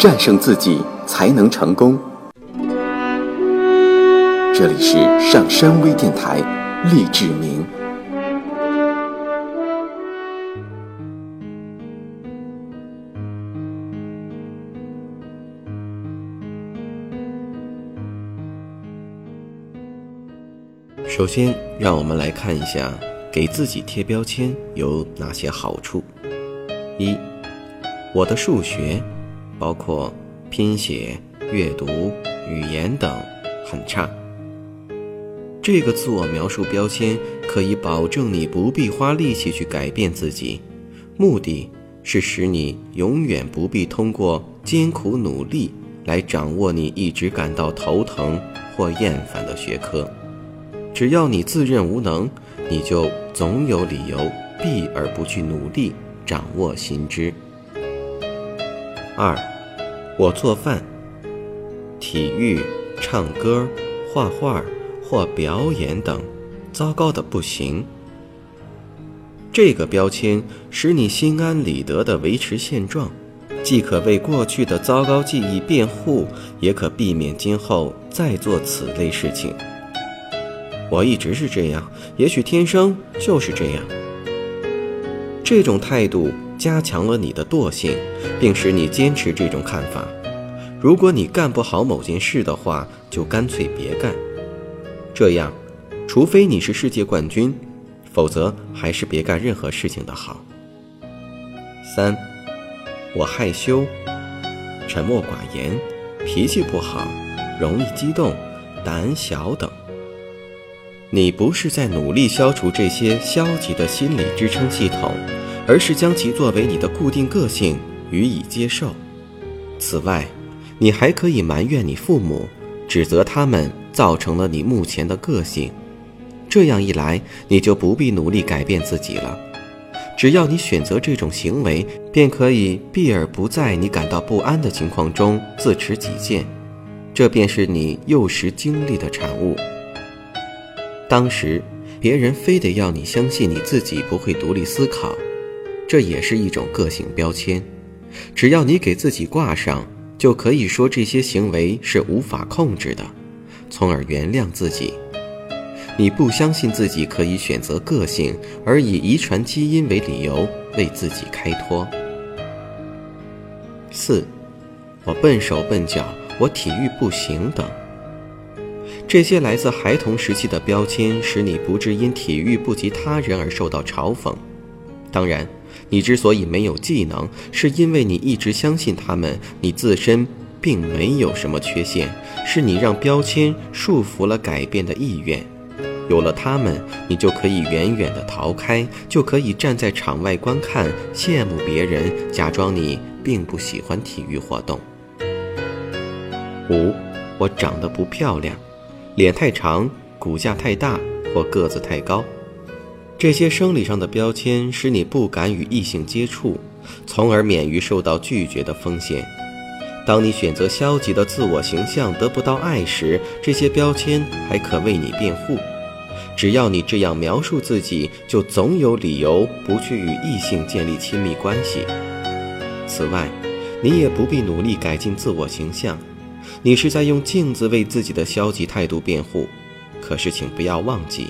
战胜自己才能成功。这里是上山微电台，励志明。首先，让我们来看一下给自己贴标签有哪些好处。一，我的数学，包括拼写、阅读、语言等，很差。这个自我描述标签可以保证你不必花力气去改变自己，目的是使你永远不必通过艰苦努力来掌握你一直感到头疼或厌烦的学科。只要你自认无能，你就总有理由避而不去努力掌握新知。二，我做饭、体育、唱歌、画画或表演等，糟糕的不行。这个标签使你心安理得地维持现状，既可为过去的糟糕记忆辩护，也可避免今后再做此类事情。我一直是这样，也许天生就是这样。这种态度加强了你的惰性，并使你坚持这种看法。如果你干不好某件事的话，就干脆别干。这样，除非你是世界冠军，否则还是别干任何事情的好。三，我害羞、沉默寡言、脾气不好、容易激动、胆小等。你不是在努力消除这些消极的心理支撑系统，而是将其作为你的固定个性予以接受。此外，你还可以埋怨你父母，指责他们造成了你目前的个性。这样一来，你就不必努力改变自己了。只要你选择这种行为，便可以避而不在你感到不安的情况中自持己见。这便是你幼时经历的产物。当时，别人非得要你相信你自己不会独立思考，这也是一种个性标签。只要你给自己挂上，就可以说这些行为是无法控制的，从而原谅自己。你不相信自己可以选择个性，而以遗传基因为理由为自己开脱。四，我笨手笨脚，我体育不行等。这些来自孩童时期的标签，使你不致因体育不及他人而受到嘲讽。当然，你之所以没有技能，是因为你一直相信他们，你自身并没有什么缺陷，是你让标签束缚了改变的意愿。有了他们，你就可以远远地逃开，就可以站在场外观看，羡慕别人，假装你并不喜欢体育活动。五，我长得不漂亮。脸太长、骨架太大或个子太高，这些生理上的标签使你不敢与异性接触，从而免于受到拒绝的风险。当你选择消极的自我形象得不到爱时，这些标签还可为你辩护。只要你这样描述自己，就总有理由不去与异性建立亲密关系。此外，你也不必努力改进自我形象。你是在用镜子为自己的消极态度辩护，可是请不要忘记，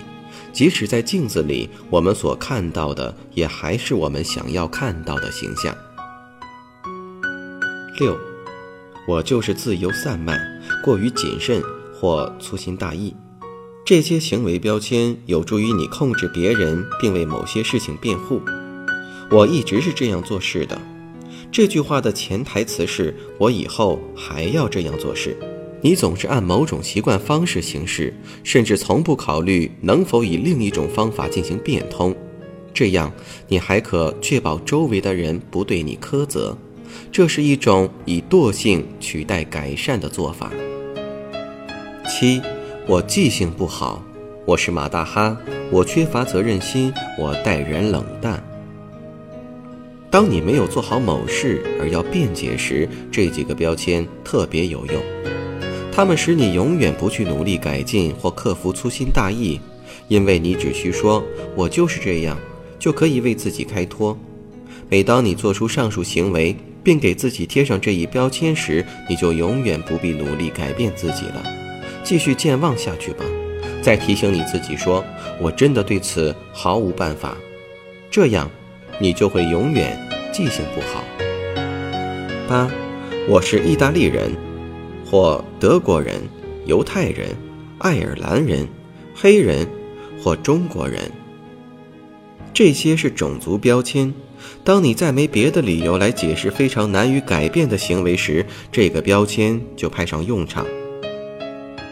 即使在镜子里，我们所看到的也还是我们想要看到的形象。六，我就是自由散漫、过于谨慎或粗心大意，这些行为标签有助于你控制别人，并为某些事情辩护。我一直是这样做事的。这句话的潜台词是我以后还要这样做事。你总是按某种习惯方式行事，甚至从不考虑能否以另一种方法进行变通。这样，你还可确保周围的人不对你苛责。这是一种以惰性取代改善的做法。七，我记性不好，我是马大哈，我缺乏责任心，我待人冷淡。当你没有做好某事而要辩解时，这几个标签特别有用。它们使你永远不去努力改进或克服粗心大意，因为你只需说“我就是这样”，就可以为自己开脱。每当你做出上述行为，并给自己贴上这一标签时，你就永远不必努力改变自己了。继续健忘下去吧。再提醒你自己说：“我真的对此毫无办法。”这样，你就会永远记性不好。八，我是意大利人，或德国人、犹太人、爱尔兰人、黑人，或中国人。这些是种族标签。当你再没别的理由来解释非常难于改变的行为时，这个标签就派上用场。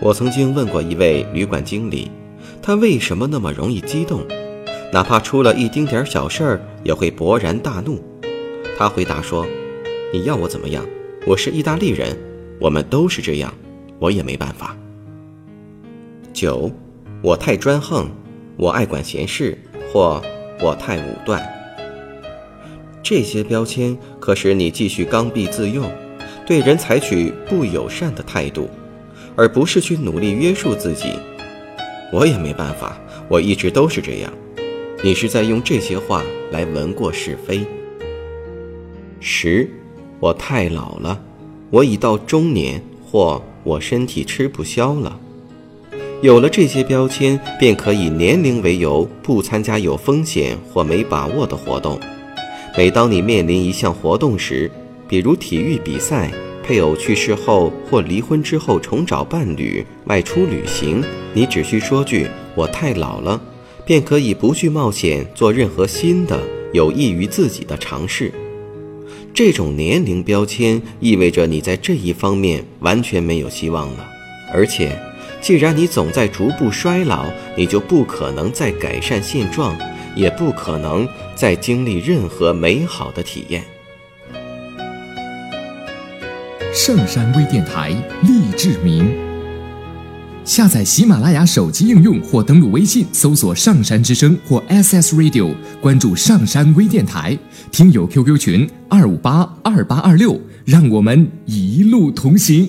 我曾经问过一位旅馆经理，他为什么那么容易激动，哪怕出了一丁点小事儿也会勃然大怒。他回答说：“你要我怎么样？我是意大利人，我们都是这样，我也没办法。”九，我太专横，我爱管闲事，或我太武断。这些标签可使你继续刚愎自用，对人采取不友善的态度。而不是去努力约束自己，我也没办法，我一直都是这样。你是在用这些话来闻过是非。十，我太老了，我已到中年，或我身体吃不消了。有了这些标签，便可以年龄为由不参加有风险或没把握的活动。每当你面临一项活动时，比如体育比赛。配偶去世后或离婚之后重找伴侣、外出旅行，你只需说句“我太老了”，便可以不去冒险做任何新的有益于自己的尝试。这种年龄标签意味着你在这一方面完全没有希望了。而且，既然你总在逐步衰老，你就不可能再改善现状，也不可能再经历任何美好的体验。圣山微电台励志明，下载喜马拉雅手机应用或登录微信搜索“上山之声”或 SS Radio，关注上山微电台，听友 QQ 群二五八二八二六，让我们一路同行。